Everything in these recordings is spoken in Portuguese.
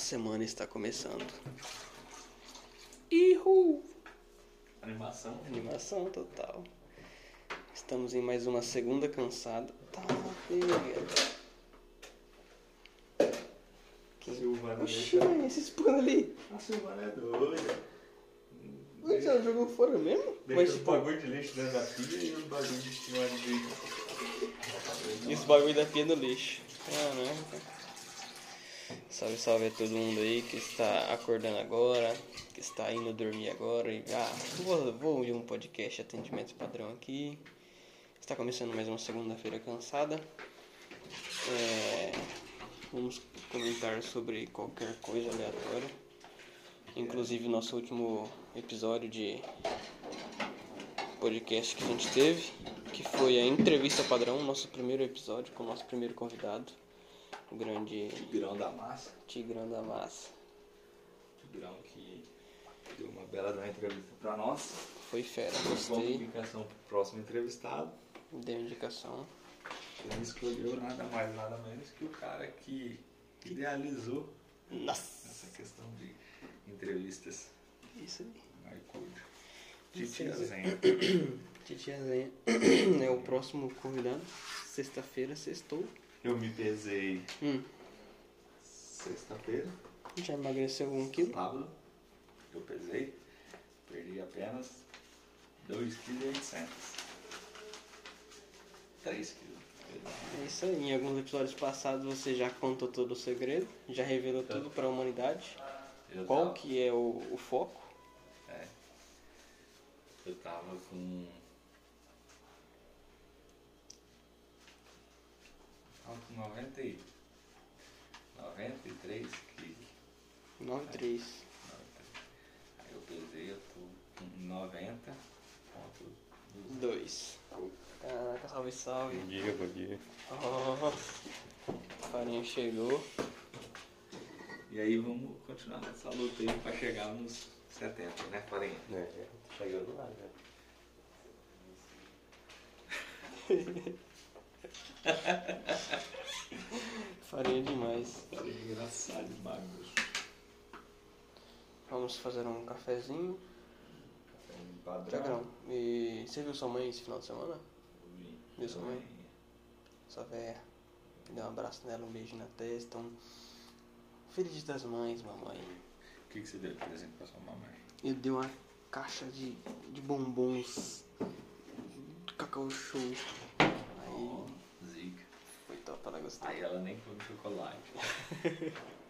semana está começando. Ihu! Animação. Animação total. Estamos em mais uma segunda cansada. Tá, pega. Que... Silvana Oxi, deixa- velho, esses panos ali. A Silvana é doida. Onde ela jogou fora mesmo? Mas, Deixa o tipo, bagulho de lixo dentro da pia e o bagulho de cima de esse bagulho da pia no lixo. Caraca. Salve, salve a todo mundo aí que está acordando agora, que está indo dormir agora. E, ah, vou, vou ouvir um podcast atendimento padrão aqui. Está começando mais uma segunda-feira cansada. É, vamos comentar sobre qualquer coisa aleatória. Inclusive nosso último episódio de podcast que a gente teve, que foi a entrevista padrão, nosso primeiro episódio com o nosso primeiro convidado, o grande grão da massa. Tigrão da Massa. Tigrão que deu uma bela uma entrevista pra nós. Foi fera, gostei, indicação pro próximo entrevistado. deu indicação. Ele escolheu nada mais, nada menos que o cara que idealizou Nossa! essa questão de entrevistas Isso aí. iCode. Titia. Zenha. Titiazinha é o próximo convidado. Sexta-feira, sextou. Eu me pesei Hum, sexta-feira. já emagreceu algum quilo? Sábado, eu pesei, perdi apenas 2,8 kg. 3 kg. É isso aí. Em alguns episódios passados você já contou todo o segredo, já revelou tudo para a humanidade. Qual tava- que é o, o foco? É. Eu tava com. Tava com 90 e... 93 quilos. 93. Aí eu pesei, eu tô com 90 ponto 2. Caraca, salve, salve. dia, bom dia. Oh, farinha chegou. E aí vamos continuar nessa luta aí pra chegar nos 70, né, Farinha? É, chegando lá já. Farinha demais. Farinha é engraçado demais. Vamos fazer um cafezinho. Padrão. Tiagrão, e você viu sua mãe esse final de semana? Vi. Viu sua mãe? Sua véia. Deu um abraço nela, um beijo na testa. Um... Feliz das mães, mamãe. O que, que você deu de presente pra sua mamãe? Ele deu uma caixa de, de bombons. Cacau show. Ela gostou. Aí ela nem come chocolate.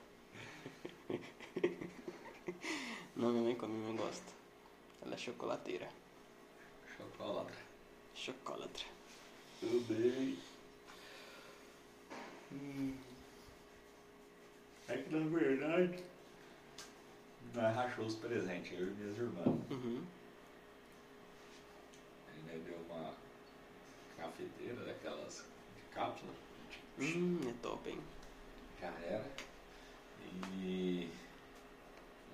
Não, minha mãe come, minha mãe gosta. Ela é chocolateira. Chocolate. Chocolatra. Tudo bem. Hum. É que na verdade. Nós rachou os presentes, eu e minhas irmãs. Uhum. Nós deu uma cafeteira daquelas. Hum, é top, hein? Já era. E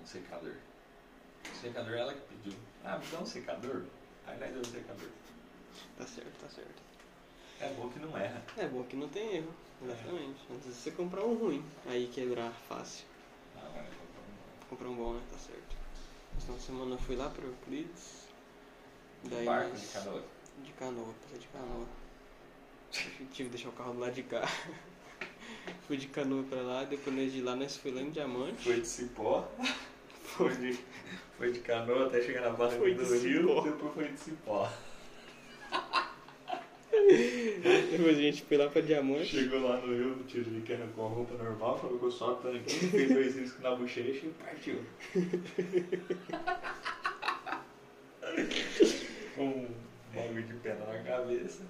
um secador. O secador ela que pediu. Ah, me dá um secador? Aí nós deu um secador. Tá certo, tá certo. É bom que não erra. É bom que não tem erro. Exatamente. Antes de você comprar um ruim, aí quebrar fácil. Ah, mas eu vou Comprar um bom, né? Tá certo. De semana eu fui lá pro Euclides. comprar um barco nós- de canoa. De canoa, passei de canoa. Eu tive que deixar o carro do lado de cá. Fui de canoa pra lá, depois de lá nós fui lá em Diamante. Foi de cipó. Foi de, foi de canoa até chegar na barra Foi do de rio, cipó. depois foi de cipó. Depois a gente foi lá pra Diamante. Chegou lá no rio, o Tiririca arrancou a roupa normal, colocou só o tanquinho, fez dois riscos na bochecha e partiu. Com um bagulho de pena na cabeça.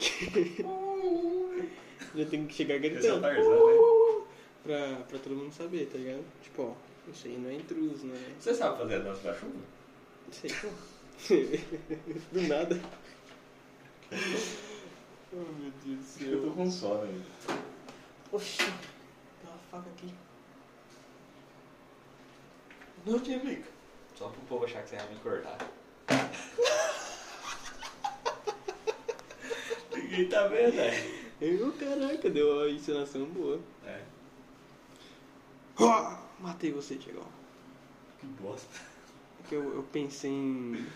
Já tem que chegar é gritando. Tarzan, né? Pra, pra todo mundo saber, tá ligado? Tipo, ó, isso aí não é intruso, não é. Você sabe fazer a dança da chuva? Sei, pô. Do nada. Oh meu Deus do Eu tô céu. com sono ainda. Oxi, tem uma faca aqui. Não, Tiririca. Só pro povo achar que você ia me cortar. Tá vendo, né? Eu, caraca, deu uma encenação boa. É. "Ah, matei você, Tiagão. Que bosta. Porque eu, eu pensei em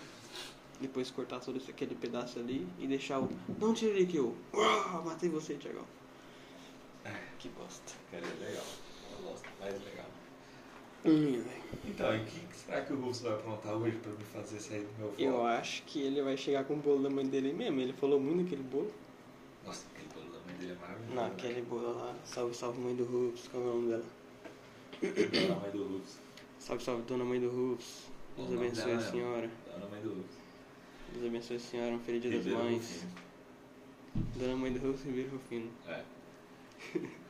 depois cortar todo esse, aquele pedaço ali e deixar o. Não tirei que eu. "Ah, matei você, Tiagão. Que bosta. Cara, é legal. Eu gosto, mais legal. Hum. Então, e o que, que será que o Russo vai aprontar hoje pra me fazer sair do meu Eu foco? acho que ele vai chegar com o bolo da mãe dele mesmo. Ele falou muito daquele bolo. Nossa, aquele bolo da mãe dele é maravilhoso. Não, aquele bolo lá. Salve, salve, mãe do Rufus. Qual é o nome dela? né? Da mãe do Russo. Salve, salve, dona mãe do Rufus. Deus abençoe a senhora. Da mãe do Russo. Deus abençoe a senhora. Um feliz dia das mães. Dona mãe do Rufus Ribeiro Rufino. É.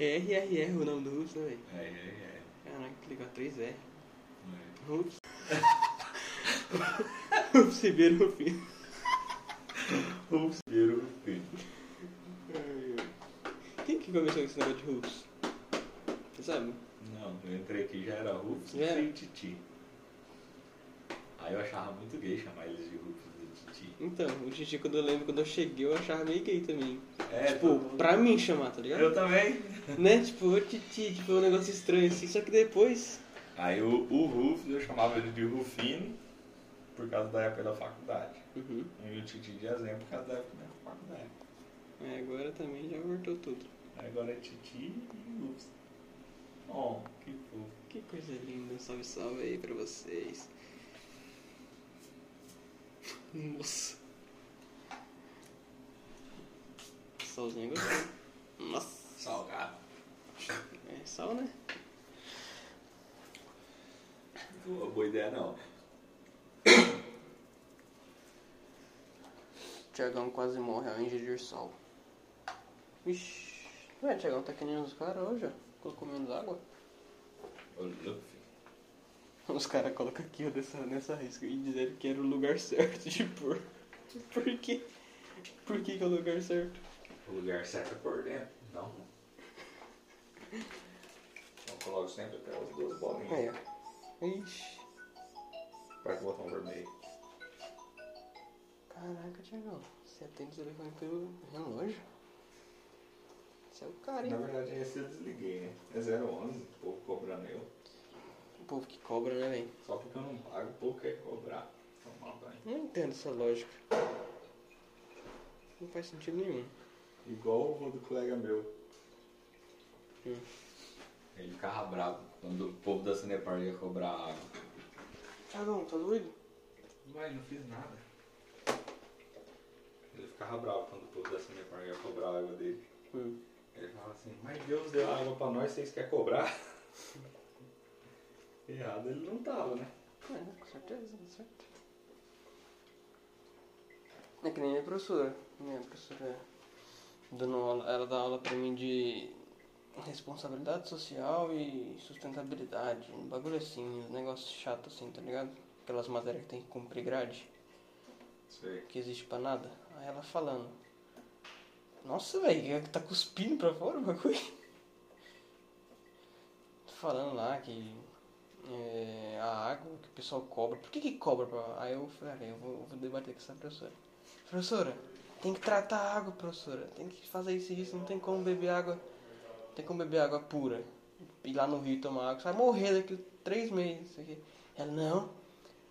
É RRR o nome do Rufus, né, velho? É, é, é. Caraca, que legal. 3R. é. Rufus. Rufus Ribeiro Rufino. Russo Ribeiro Rufino. Quem que começou com esse negócio de Rufus? Você sabe? Não, eu entrei aqui já era era? e Titi. Aí eu achava muito gay chamar eles de Rufus e Titi. Então, o Titi, quando eu lembro, quando eu cheguei, eu achava meio gay também. É, tipo, mundo- pra mim chamar, tá ligado? Eu também. Né? Tipo, ô Titi, tipo, um negócio estranho assim. Só que depois. Aí o, o Rufus eu chamava ele de Rufino por causa da época da faculdade. Uhum. E o Titi de exemplo por causa da época da faculdade. É, agora também já voltou tudo. Agora é Titi e Rufus. Oh, que fofo. Que coisa linda. Um salve, salve aí pra vocês. Nossa. Salzinho gostou. Nossa. Salgado. É sal, né? Boa, boa ideia não. Tiagão quase morre ao ingerir sal. Ixi. Ué, Tiagão tá que nem os caras hoje, ó. Colocou menos água. Luffy. Os caras colocam aqui ó, nessa, nessa risca e disseram que era o lugar certo de pôr. Por quê? Por que, que é o lugar certo? O lugar certo é por dentro. Não. Então coloco sempre aquelas duas bolinhas. Aí, ó. Ixi. Aperta o botão vermelho. Caraca, Tiagão. Você atende o telefone pelo relógio? Você é o cara, hein? Na verdade esse eu desliguei, né? É 011, o povo cobrando eu. O povo que cobra, né, velho? Só porque eu não pago, o povo quer cobrar. Tomar banho. Não entendo essa lógica. Não faz sentido nenhum. Igual o do colega meu. Hum. Ele ficava bravo quando o povo da Cinepar ia cobrar água. Tiagão, tá doido? Mas não fiz nada. Ele ficava bravo quando o povo da Cinepar ia cobrar a água dele. Hum. Ele falava assim, mas Deus deu água pra nós, vocês querem cobrar? Errado ele não tava, né? É, com certeza, com certeza. É que nem minha professora. Minha professora dando aula, ela dá aula pra mim de responsabilidade social e sustentabilidade. Um bagulho assim, um negócio chato assim, tá ligado? Aquelas matérias que tem que cumprir grade, Sei. que existe pra nada. Aí ela falando. Nossa, velho, tá cuspindo pra fora o bagulho. Falando lá que é, a água que o pessoal cobra. Por que que cobra? Pra... Aí eu falei, ah, eu vou, eu vou debater com essa professora. Professora, tem que tratar a água, professora. Tem que fazer isso e isso. Não tem como beber água. Tem como beber água pura. Ir lá no rio tomar água. Você vai morrer daqui a três meses. Ela, não.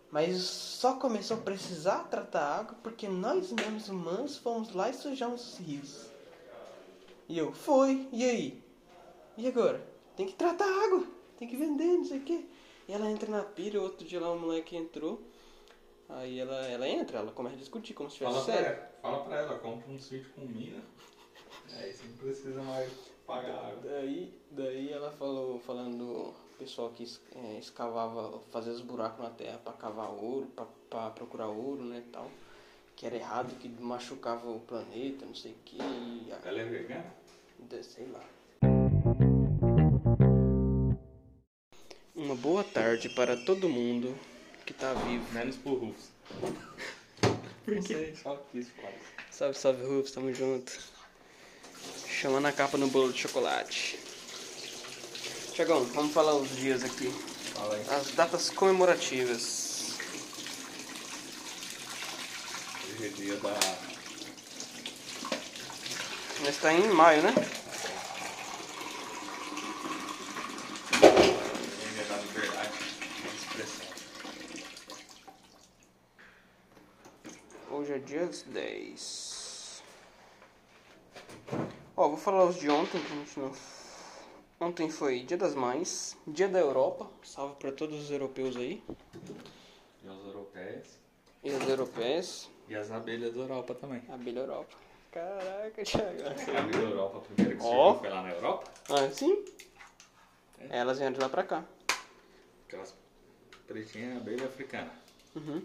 Mas só começou a precisar tratar a água porque nós mesmos humanos fomos lá e sujamos os rios. E eu, foi. E aí? E agora? Tem que tratar a água. Tem que vender, não sei o quê. E ela entra na pilha, outro dia lá um moleque entrou. Aí ela, ela entra, ela começa a discutir como se Fala tivesse pra, sério. ela, fala pra ela, compra um sítio com mina. Aí você não precisa mais pagar água. Daí, daí ela falou, falando do pessoal que é, escavava, fazia os buracos na terra pra cavar ouro, pra, pra procurar ouro, né, e tal. Que era errado, que machucava o planeta, não sei o que. A- Ela é vegana? de- sei lá. Uma boa tarde para todo mundo que tá vivo. Menos pro Rufus. Por quê? Salve, salve, Rufus, tamo junto. Chamando a capa no bolo de chocolate. Tiagão, vamos falar os dias aqui. Fala aí. As datas comemorativas. Hoje é dia da. Mas está em maio, né? É Hoje é dia 10. Ó, vou falar os de ontem que a gente não Ontem foi Dia das Mães, Dia da Europa. Salve pra todos os europeus aí. E os europeus. E os europeus. E as abelhas da Europa também. Abelha Europa. Caraca, Thiago. A abelha Europa, a primeira que surgiu foi lá na Europa. Ah, sim? Elas vieram de lá pra cá. Aquelas pretinhas abelha africana. Uhum.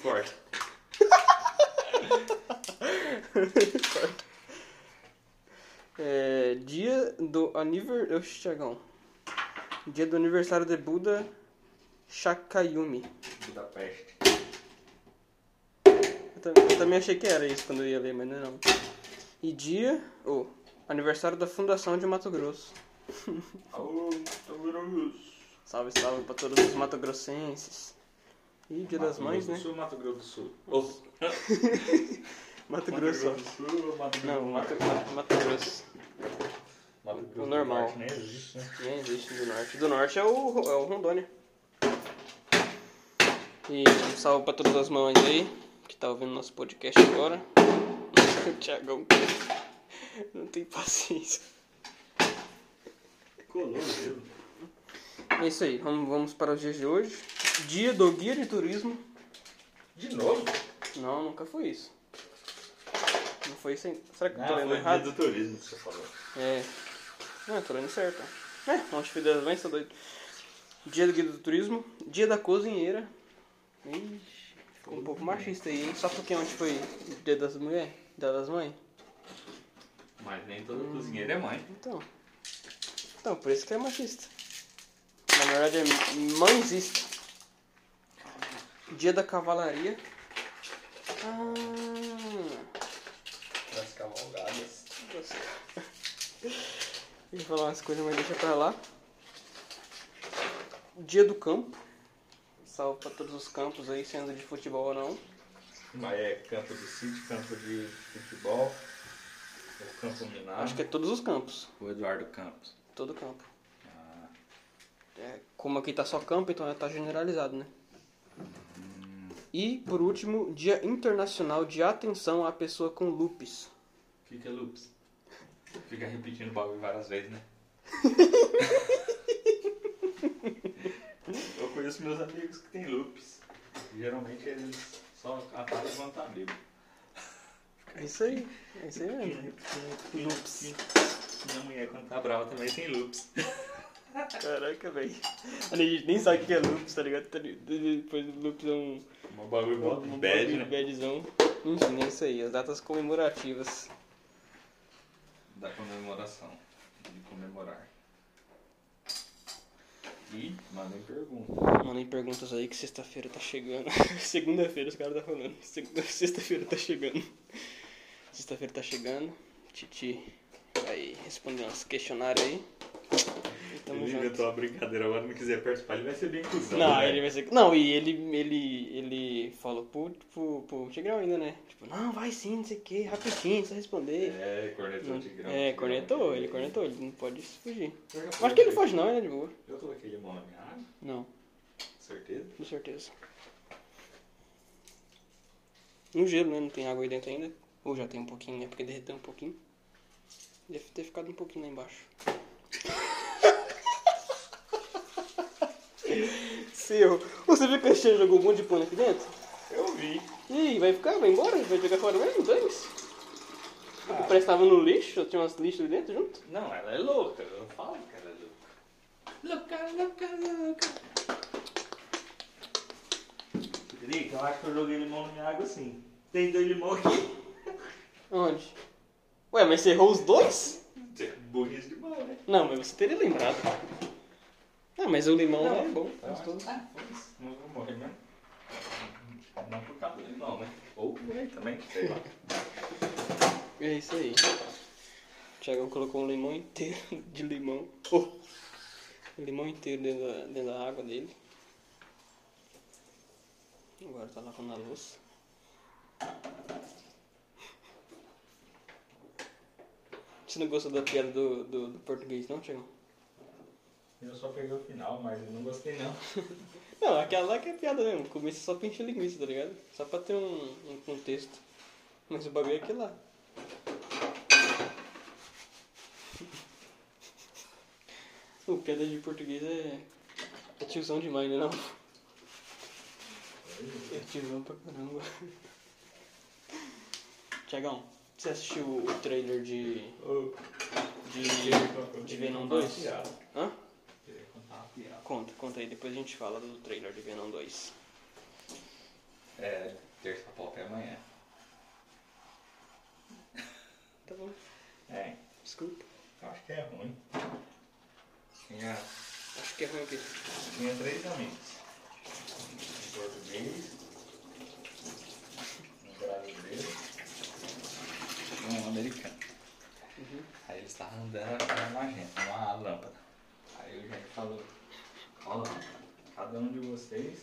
Corta. É, dia do aniversário. Oxe, Thiagão. Dia do aniversário de Buda Shakyamuni. Budapeste. Eu, eu também achei que era isso quando eu ia ler, mas não é não. E dia. Oh, aniversário da Fundação de Mato Grosso. Alô, Mato Salve, salve pra todos os matogrossenses. E dia das mães, do né? Sul, Mato Grosso do Sul. Ô, Mato Mato Grosso. Do Sul, Mato Grosso Não, do Mato. Mato, Mato Grosso. Mato Grosso o do normal. Norte nem existe, né? Nem existe do norte. Do norte é o, é o Rondônia. E um salve pra todas as mães aí que tá ouvindo nosso podcast agora. O Thiagão não tem paciência. Colou mesmo. É isso aí, vamos, vamos para os dias de hoje. Dia do guia de turismo. De novo? Não, nunca foi isso. Não foi isso ainda. Será que eu Ah, tô lendo errado? do turismo que você falou. É. Não, eu tô lendo certo. É, foi das mães, tá doido. Dia do guia do turismo. Dia da cozinheira. Ixi, ficou um pouco machista aí, hein? Só porque ontem foi dia das mulheres, dia das mães. Mas nem todo cozinheiro é mãe. Então. Então, por isso que é machista. Na verdade é mãezista. Dia da cavalaria. Ah. Eu ia falar umas coisas, mas deixa pra lá. Dia do campo. Salve pra todos os campos aí, sendo de futebol ou não. Mas é campo de sítio, campo de futebol, o campo minado. Acho que é todos os campos. o Eduardo Campos. Todo campo. Ah, É, como aqui tá só campo, então tá generalizado, né? E, por último, Dia Internacional de Atenção à Pessoa com Lupus. o que, que é lupus? Fica repetindo o bagulho várias vezes, né? Eu conheço meus amigos que têm lupus. Geralmente eles só atalham quando tá bêbado. É isso aí. É isso aí mesmo. Lupus. Minha mulher quando tá brava também tem lupus. Caraca, velho. A gente nem sabe o que é lupus, tá ligado? Depois do lupus é um... Um bagulho um bad, bagulho né? badzão. Enfim, é isso aí. As datas comemorativas. Da comemoração. De comemorar. E mandem pergunta. Mandem perguntas aí que sexta-feira tá chegando. Segunda-feira os caras tá falando. Sexta-feira tá chegando. Sexta-feira tá chegando. Titi vai responder uns questionários aí. Tamo Ele junto. inventou uma brincadeira agora, não quiser participar, ele vai ser bem cuzão. Não, né? ele vai ser. Não, e ele, ele, ele falou pro, pro, pro Tigrão ainda, né? Tipo, não, vai sim, não sei o que, rapidinho, só responder. É, cornetou o Tigrão. É, Tigrão. cornetou, ele cornetou, ele não pode fugir. Eu acho que ele foge não, ele é de boa. Eu coloquei limão na minha água, Não, certeza. com certeza. No gelo, né? Não tem água aí dentro ainda. Ou já tem um pouquinho, né? Porque derreteu um pouquinho. Deve ter ficado um pouquinho lá embaixo. Seu. Você viu que a Xia jogou um monte de pano aqui dentro? Eu vi. E aí, vai ficar? Vai embora? Vai jogar fora mesmo? Dois? O que prestava no lixo? Tinha umas lixos ali dentro junto? Não, ela é louca. Eu falo que ela é louca. Louca, louca, louca. Felipe, eu acho que eu joguei limão na minha água sim. Tem dois limão aqui. Onde? Ué, mas você errou os dois? Burrice de mão, né? Não, mas você teria lembrado. Ah, mas o limão Não. é bom. Gostoso. Ah, foda-se. Não vou morrer mesmo. Não por causa do limão, né? Ou por aí também, sei lá. É isso aí. O Thiagão colocou um limão inteiro de limão. Oh, limão inteiro dentro da, dentro da água dele. Agora tá lavando a louça. Você não gostou da piada do, do, do português, não, Thiagão? Eu só peguei o final, mas eu não gostei não. Não, aquela lá que é piada mesmo. O começo é só pra encher linguiça, tá ligado? Só pra ter um, um contexto. Mas o bagulho é aquilo lá. O piada de português é. É tiozão demais, né não? É tiozão pra caramba. Tiagão, você assistiu o trailer de. De. eu de Venom contar uma 2? piada. Hã? Queria contar uma piada. Conta, conta aí, depois a gente fala do trailer de Venom 2. É, terça pop é amanhã. Tá bom, É, desculpa. acho que é ruim. Tinha, Acho que é ruim aqui. tinha três amigos. Um português, um brasileiro e um americano. Uhum. Aí eles estavam andando de uma gente, uma lâmpada. Aí o gente falou, ó lá, cada um de vocês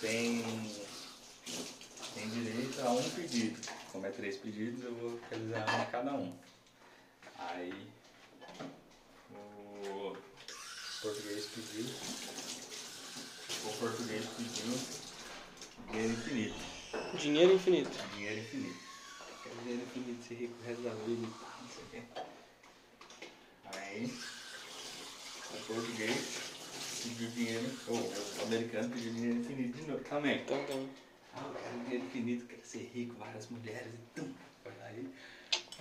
tem, tem direito a um pedido. Como é três pedidos, eu vou realizar um a cada um. Aí o português pediu, o português pediu dinheiro infinito. Dinheiro infinito. Dinheiro infinito. Quer dinheiro infinito, ser rico o resto da vida e não sei o quê. Aí, o português pediu dinheiro, ou o americano pediu dinheiro infinito de novo também. Então, então. Ah, eu quero dinheiro infinito, quero ser rico, várias mulheres e tum. Foi lá e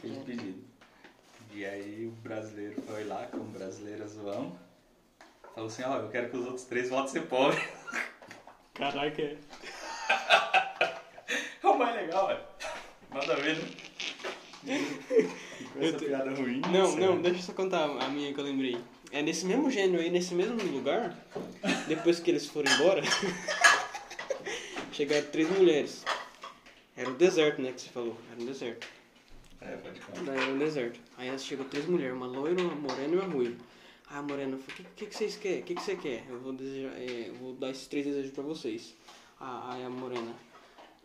fez o pedido. E aí o brasileiro foi lá, como brasileiro zoão, falou assim, ó, eu quero que os outros três voltem a ser pobres. Caraca, é. É o mais legal, velho. Nada a ver, né? Com essa piada ruim. Não, não, velho. deixa eu só contar a minha que eu lembrei. É nesse mesmo gênero aí, nesse mesmo lugar, depois que eles foram embora, chegaram três mulheres. Era o deserto, né, que você falou. Era um deserto. É, pode. Daí era um deserto. Aí chegou três mulheres, uma loira, uma morena e uma ruiva. Aí a morena falou, o que, que, que vocês querem? O que, que você quer? Eu vou, desejar, é, eu vou dar esses três desejos pra vocês. Ah, Aí a morena,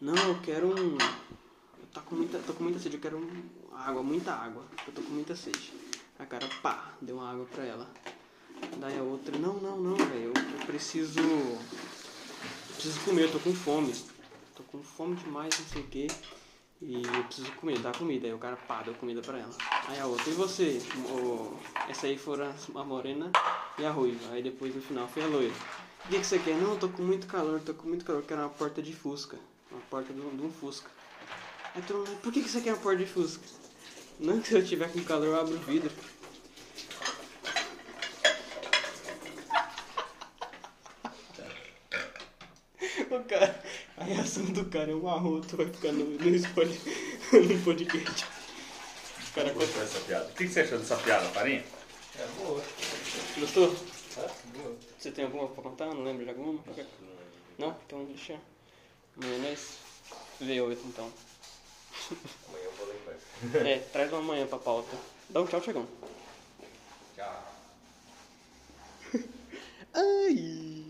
não, eu quero um... Eu tô com muita, tô com muita sede, eu quero um, água, muita água. Eu tô com muita sede. A cara, pá, deu uma água pra ela. Daí a outra, não, não, não, velho, eu, eu preciso... Eu preciso comer, eu tô com fome. Tô com fome demais, não sei o que. E eu preciso comer, dá comida. Aí o cara pá, deu comida pra ela. Aí a outra, e você? O, essa aí foram a morena e a ruiva. Aí depois no final foi a loira. O que, que você quer? Não, eu tô com muito calor, tô com muito calor. Quero uma porta de fusca. Uma porta de um, de um fusca. Aí todo mundo, por que, que você quer uma porta de fusca? Não, se eu tiver com calor eu abro o vidro. O cara, a reação do cara é um arroto, vai ficar no, no, Spotify- no podcast. O cara Gostou dessa piada? O que que você achou dessa piada, Farinha? É boa. Gostou? Tá? Boa. Você tem alguma pra contar? Não lembra de alguma? Não? Então deixa. Amanhã nós vê oito então. Amanhã. É, traz uma amanhã pra pauta. Dá um tchau, chegão. Tchau. Ai!